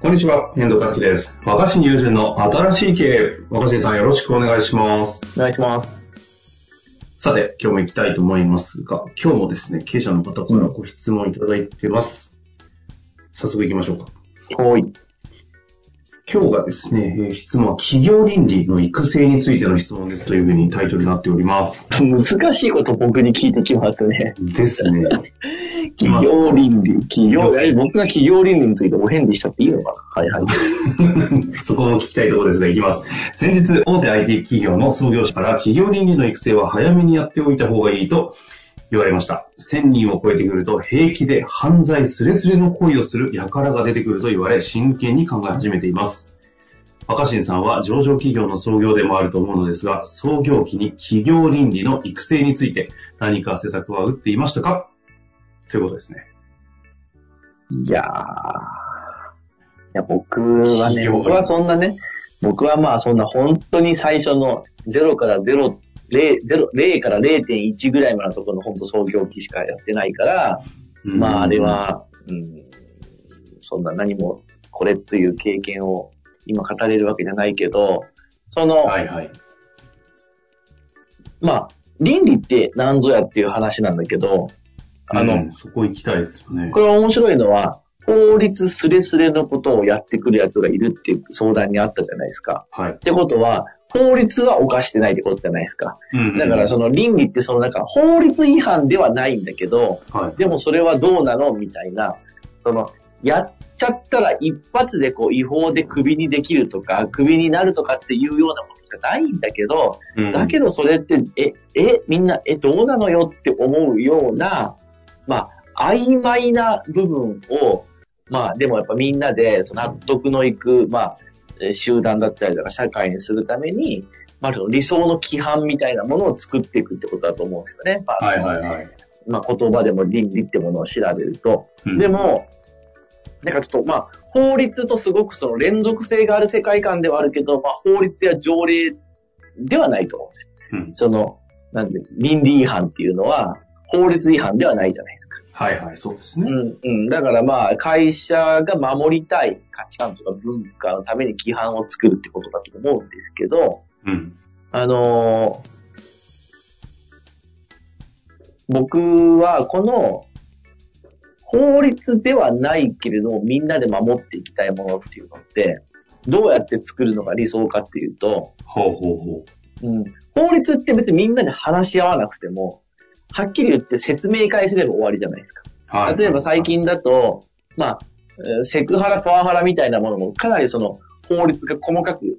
こんにちは、遠藤和樹です。若新友人の新しい経営。若新さんよろしくお願いします。お願いします。さて、今日も行きたいと思いますが、今日もですね、経営者の方からご質問いただいてます。早速行きましょうか。はい。今日がですね、えー質問は企業倫理の育成についての質問ですというふうにタイトルになっております。難しいこと僕に聞いてきますね。ですね。企業倫理。企業、え僕が企業倫理についてお返事しちゃっていいのかなはいはい。そこも聞きたいところですが、いきます。先日、大手 IT 企業の創業者から企業倫理の育成は早めにやっておいた方がいいと言われました。1000人を超えてくると平気で犯罪すれすれの行為をする輩が出てくると言われ、真剣に考え始めています。若新さんは上場企業の創業でもあると思うのですが、創業期に企業倫理の育成について何か施策は打っていましたか？ということですね。いやー。いや、僕はね、僕はそんなね、僕はまあそんな本当に最初の0から0、0, 0 0から0.1ぐらいまでのところの本当創業期しかやってないから、まああれ、は、うん、そんな何もこれという経験を今語れるわけじゃないけど、その、はいはい。まあ、倫理って何ぞやっていう話なんだけど、あの、うんそこ行きたいですよねこ。れは面白いのは、法律すれすれのことをやってくる奴がいるっていう相談にあったじゃないですか。はいっ。てことは、法律は犯してないってことじゃないですか。だからその倫理ってそのなんか法律違反ではないんだけど、はい。でもそれはどうなのみたいな、その、やっちゃったら一発でこう違法でクビにできるとか、クビになるとかっていうようなものじゃないんだけど、うんだけどそれって、え、え、みんな、え、どうなのよって思うような、まあ、曖昧な部分を、まあ、でもやっぱみんなで、その納得のいく、まあ、えー集団だったりとか社会にするために、まあ、その理想の規範みたいなものを作っていくってことだと思うんですよね。まあはいはいはい。まあ、言葉でも倫理ってものを調べると。うんで、も、なんかちょっと、まあ、法律とすごくその連続性がある世界観ではあるけど、まあ、法律や条例ではないと思うんですよ。うんその、なんで、倫理違反っていうのは、法律違反ではないじゃないですか。はいはい、そうですね。うん、うん。だからまあ、会社が守りたい価値観とか文化のために規範を作るってことだと思うんですけど、うん。あのー僕はこの法律ではないけれどもみんなで守っていきたいものっていうのってどうやって作るのが理想かっていうと、ほうほうほうん、法律って別にみんなで話し合わなくてもはっきり言って説明会すれば終わりじゃないですか。う。はい。例えば最近だと、まあ、えーセクハラ、パワハラみたいなものもかなりその法律が細かく、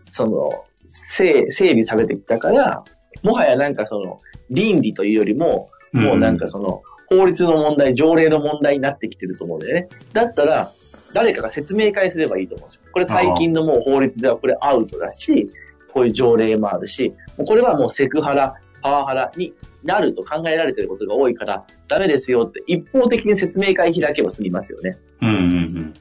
その、整整備されてきたから、もはやなんかその、倫理というよりも、もうなんかその、法律の問題、条例の問題になってきてると思うんだよね。だったら、誰かが説明会すればいいと思うんですよ。これ最近のもう法律ではこれアウトだし、こういう条例もあるし、もうこれはもうセクハラ、パワハラになると考えられていることが多いから、ダメですよって一方的に説明会開けば済みますよね。うんうんうん。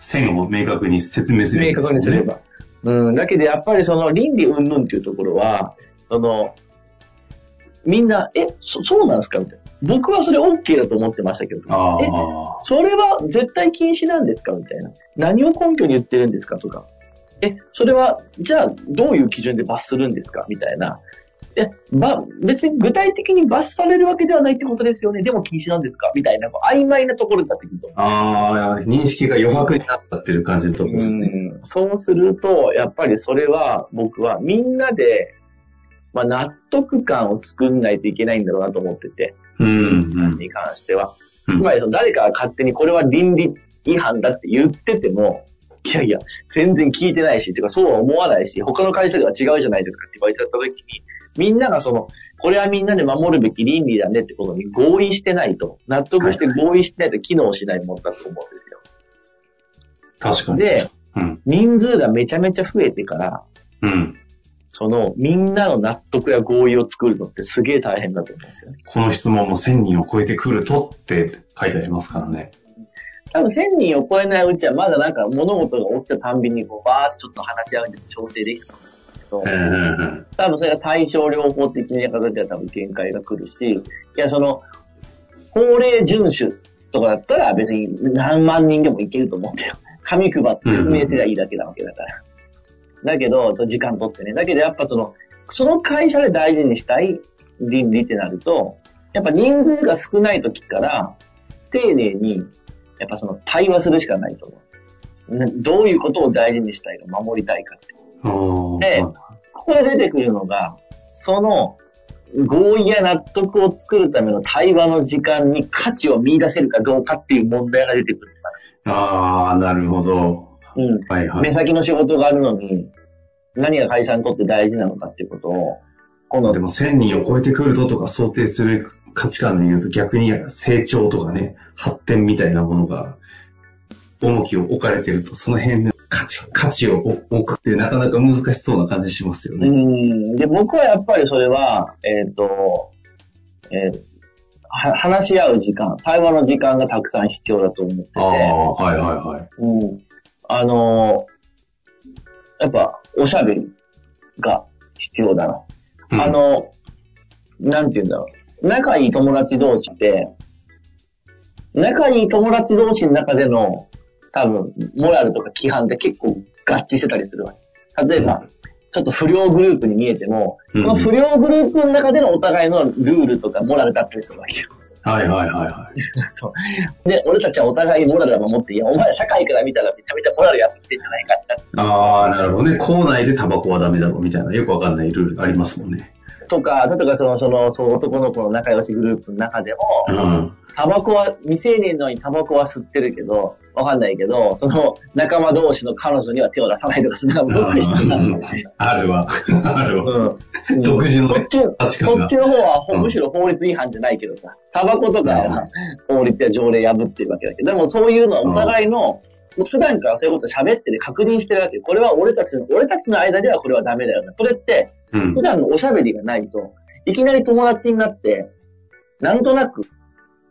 線を明確に説明する、明確にすれ。ば。うん、だけどやっぱりその倫理云々っていうところは、その、みんな、え、そそうなんですかみたいな。僕はそれ OK だと思ってましたけど、あえ、あ。それは絶対禁止なんですかみたいな。何を根拠に言ってるんですかとか。え、それは、じゃあ、どういう基準で罰するんですかみたいな。え、ば、別に具体的に罰されるわけではないってことですよね。でも禁止なんですか？みたいな、こう曖昧なところになってくると。ああ、認識が余白になったっていう感じのところですね。うんそうすると、やっぱりそれは、僕はみんなで、まあ、納得感を作んないといけないんだろうなと思ってて、うんうん。に関しては。うんつまり、その誰かが勝手にこれは倫理違反だって言ってても、いやいや、全然聞いてないし、てかそうは思わないし、他の会社では違うじゃないですかって言われちゃった時に、みんながその、これはみんなで守るべき倫理だねってことに合意してないと、納得して合意してないと機能しないものだと思うんですよ。確かに。で、うん。人数がめちゃめちゃ増えてから、うん。そのみんなの納得や合意を作るのってすげえ大変だと思うんですよね。この質問も1000人を超えてくるとって書いてありますからね。多分1000人を超えないうちはまだなんか物事が起きたたんびにこうバーってちょっと話し合うんで調整できたと思うんですけど。多分それが対症療法的な形では多分限界が来るし、いやその、法令遵守とかだったら別に何万人でもいけると思うんだよ。紙配って説明すればいいだけなわけだから。だけど、時間取ってね。だけどやっぱその、その会社で大事にしたい倫理ってなると、やっぱ人数が少ない時から、丁寧に、やっぱその対話するしかないと思う。などういうことを大事にしたいか、守りたいかって。でここで出てくるのが、その合意や納得を作るための対話の時間に価値を見出せるかどうかっていう問題が出てくるかああ、なるほど。ら。うん。はいはい。目先の仕事があるのに、何が会社にとって大事なのかっていうことを、このでも1000人を超えてくるととか想定する価値観で言うと逆に成長とかね、発展みたいなものが重きを置かれてると、その辺で価値、価値を置くってなかなか難しそうな感じしますようね。ん。で、僕はやっぱりそれは、えっ、と、えーは話し合う時間、対話の時間がたくさん必要だと思ってて、ああ、はいはいはい。うん。あのーやっぱ、おしゃべりが必要だな。うんあ、の、なんて言うんだろう。仲いい友達同士って、仲いい友達同士の中での、多分、モラルとか規範って結構合致してたりするわけ。例えば、ちょっと不良グループに見えても、うんその不良グループの中でのお互いのルールとかモラルだったりするわけよ。はいはいはいはい。で、俺たちはお互いにモラルを守って、いや、お前ら社会から見たらめちゃめちゃモラルやってんじゃないかってああ、なるほどね。校内でタバコはダメだろうみたいな、よくわかんないルールありますもんね。とか、例えばその、その、そう男の子の仲良しグループの中でも、うん。タバコは、未成年のにタバコは吸ってるけど、わかんないけど、その仲間同士の彼女には手を出さないとか、そんな僕したんだみたいな。あるわ。あるわ。うん。独自のそっち、価値観がそっちの方は、うんむしろ法律違反じゃないけどさ、タバコとかうんは法律や条例破ってるわけだけど、でもそういうのはお互いの、もう普段からそういうこと喋ってて確認してるわけ。これは俺たちの、俺たちの間ではこれはダメだよね。これって、うん普。段のおしゃべりがないと、いきなり友達になって、なんとなく、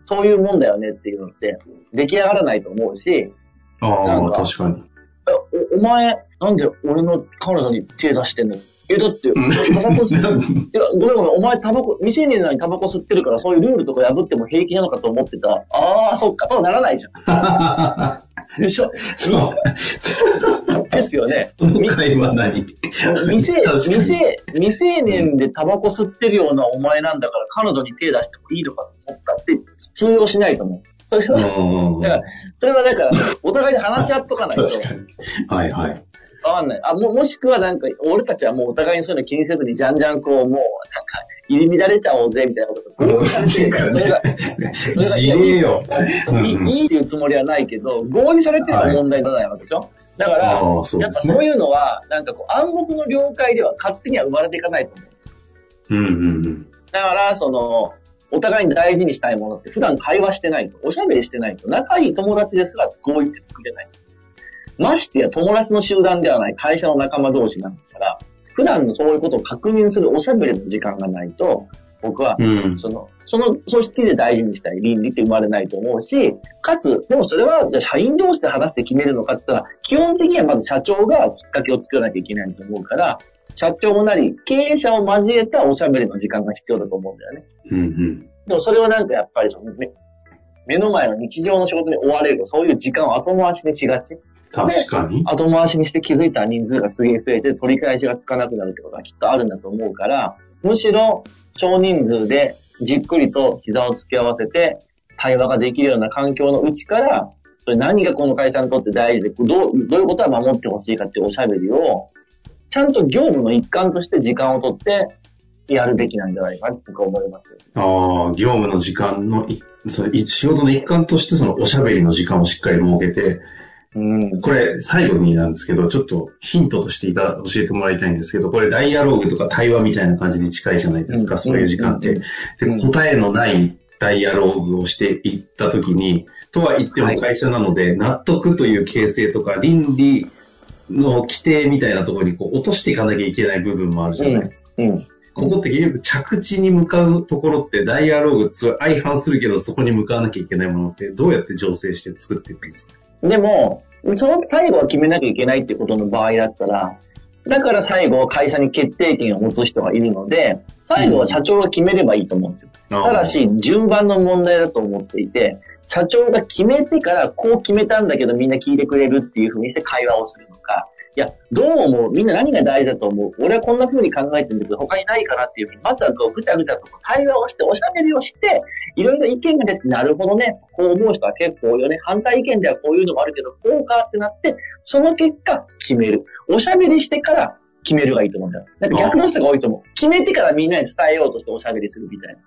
そういうもんだよねっていうのって、出来上がらないと思うし、なああ、確かに。えおお前、なんで俺の彼女に手出してんの？え、だって、うんタバコ吸って、いや、ごめんごめん、お前タバコ、未成年なのにタバコ吸ってるから、そういうルールとか破っても平気なのかと思ってた。ああ、そっか、とはならないじゃん。でしょ？そう。ですよね。未成、未成、未成年でタバコ吸ってるようなお前なんだから、彼女に手出してもいいのかと思ったって通用しないと思う。それは、うんだから、それはだから、お互いに話し合っとかないと。確かに。はいはい。わかんない。あ、も、もしくはなんか、俺たちはもうお互いにそういうの気にせずに、じゃんじゃんこう、もう、なんか、入り乱れちゃおうぜ、みたいなことが合意されてるから、それが、事例よ。うんいいいいっていうつもりはないけど、合意されてるのが問題じゃないわけでしょ、だから、やっぱ。そういうのは、なんかこう、暗黙の了解では勝手には生まれていかないと思う。うんうんうん。だから、その、お互いに大事にしたいものって普段会話してないと、おしゃべりしてないと、仲いい友達ですら合意って作れない。ましてや友達の集団ではない会社の仲間同士なんだから、普段のそういうことを確認するおしゃべりの時間がないと、僕は、うん。その、その組織で大事にしたい倫理って生まれないと思うし、かつ、でもそれは、じゃあ社員同士で話して決めるのかって言ったら、基本的にはまず社長がきっかけを作らなきゃいけないと思うから、社長なり、経営者を交えたおしゃべりの時間が必要だと思うんだよね。うんうん。でもそれはなんかやっぱりその目目の前の日常の仕事に追われると、そういう時間を後回しにしがち。確かに。後回しにして気づいたら人数がすげえ増えて取り返しがつかなくなるってことはきっとあるんだと思うから、むしろ少人数でじっくりと膝を突き合わせて対話ができるような環境のうちから、それ何がこの会社にとって大事で、どうどういうことは守ってほしいかっていうおしゃべりを、ちゃんと業務の一環として時間をとってやるべきなんじゃないかって思います。ああ、業務の時間のい、そのい仕事の一環としてそのおしゃべりの時間をしっかり設けて、うん。これ最後になんですけど、ちょっとヒントとしていた教えてもらいたいんですけど、これダイアログとか対話みたいな感じに近いじゃないですか、うんそういう時間って。うんうんで、答えのないダイアログをしていったときに、とは言っても会社なので、納得という形成とか倫理の規定みたいなところにこう落としていかなきゃいけない部分もあるじゃないですか。うん。ここって結局着地に向かうところってダイアローグすごい相反するけどそこに向かわなきゃいけないものってどうやって調整して作っていくんですか？でも、その最後は決めなきゃいけないってことの場合だったら、だから最後会社に決定権を持つ人がいるので、最後は社長が決めればいいと思うんですよ。ただ、し、順番の問題だと思っていて、社長が決めてから、こう決めたんだけどみんな聞いてくれるっていうふうにして会話をするのか、いや、どう思う？みんな何が大事だと思う？俺はこんな風に考えてるんだけど、他にないかなっていうふうに、まずはこうぐちゃぐちゃと対話をして、おしゃべりをして、いろいろ意見が出て、なるほどね、こう思う人は結構多いよね。反対意見ではこういうのもあるけど、こうかってなって、その結果決める。おしゃべりしてから決めるがいいと思うんだよ。なんか逆の人が多いと思う。決めてからみんなに伝えようとしておしゃべりするみたいな。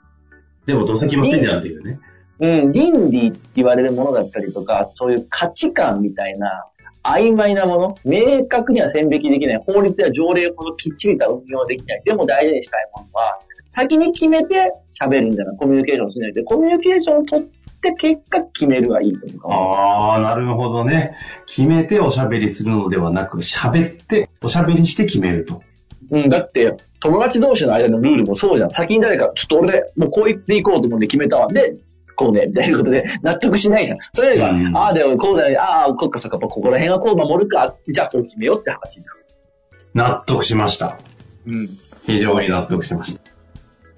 でもどうせ決まってんじゃんっていうね。うん、倫理って言われるものだったりとか、そういう価値観みたいな、曖昧なもの、明確には線引きできない、法律や条例ほどきっちりと運用できない、でも大事にしたいものは、先に決めて喋るんじゃない、コミュニケーションしないで、コミュニケーションを取って結果決めるがいいと思う。ああ、なるほどね。決めておしゃべりするのではなく、喋って、おしゃべりして決めると。うん、だって、友達同士の間のルールもそうじゃん。先に誰か、ちょっと俺、もうこう言っていこうと思って決めたわ。で、こうね、みたいなことで、納得しないじゃん。それよりは、うんああ、でもこうだよ、ああ、こっかそっか、ここら辺はこう守るか、じゃあこう決めようって話じ納得しました。ゃん。うん。非常に納得しました。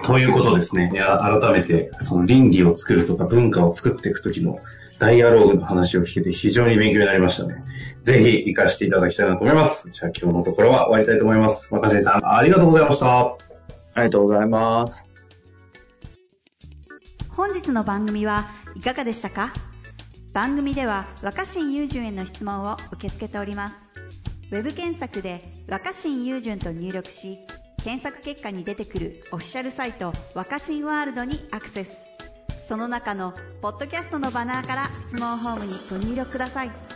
ということですね。いや、改めて、その倫理を作るとか文化を作っていくときのダイアローグの話を聞けて非常に勉強になりましたね。ぜひ活かしていただきたいなと思います。じゃあ今日のところは終わりたいと思います。若新さん、ありがとうございました。ありがとうございます。本日の番組はいかがでしたか？番組では若新雄純への質問を受け付けております。ウェブ検索で若新雄純と入力し検索結果に出てくるオフィシャルサイト若新ワールドにアクセス。その中のポッドキャストのバナーから質問ホームにご入力ください。